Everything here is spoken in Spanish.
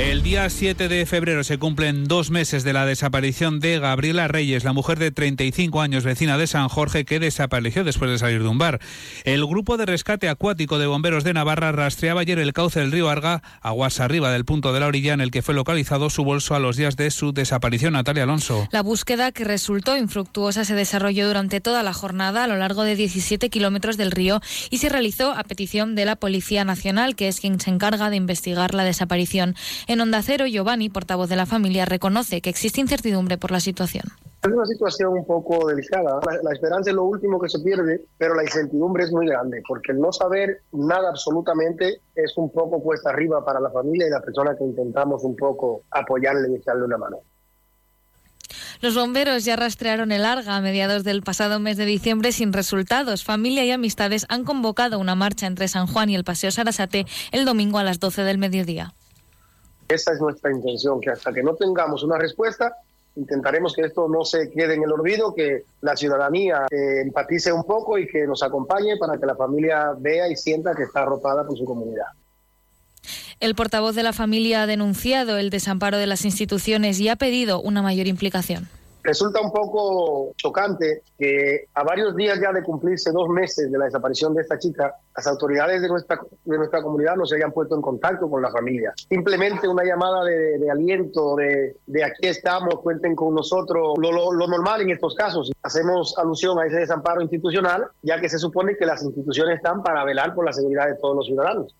El día 7 de febrero se cumplen dos meses de la desaparición de Gabriela Reyes, la mujer de 35 años vecina de San Jorge que desapareció después de salir de un bar. El grupo de rescate acuático de bomberos de Navarra rastreaba ayer el cauce del río Arga, aguas arriba del punto de la orilla en el que fue localizado su bolso a los días de su desaparición. Natalia Alonso. La búsqueda que resultó infructuosa se desarrolló durante toda la jornada a lo largo de 17 kilómetros del río y se realizó a petición de la Policía Nacional, que es quien se encarga de investigar la desaparición. En Onda Cero, Giovanni, portavoz de la familia, reconoce que existe incertidumbre por la situación. Es una situación un poco delicada. La, esperanza es lo último que se pierde, pero la incertidumbre es muy grande, porque el no saber nada absolutamente es un poco cuesta arriba para la familia y la persona que intentamos un poco apoyarle y echarle una mano. Los bomberos ya rastrearon el Arga a mediados del pasado mes de diciembre sin resultados. Familia y amistades han convocado una marcha entre San Juan y el Paseo Sarasate el domingo a las 12 del mediodía. Esa es nuestra intención, que hasta que no tengamos una respuesta, intentaremos que esto no se quede en el olvido, que la ciudadanía eh, empatice un poco y que nos acompañe para que la familia vea y sienta que está arropada por su comunidad. El portavoz de la familia ha denunciado el desamparo de las instituciones y ha pedido una mayor implicación. Resulta un poco chocante que a varios días ya de cumplirse dos meses de la desaparición de esta chica, las autoridades de nuestra, de nuestra comunidad no se hayan puesto en contacto con la familia. Simplemente una llamada de, aliento, de, de, aquí estamos, cuenten con nosotros, lo, lo, normal en estos casos. Hacemos alusión a ese desamparo institucional, ya que se supone que las instituciones están para velar por la seguridad de todos los ciudadanos.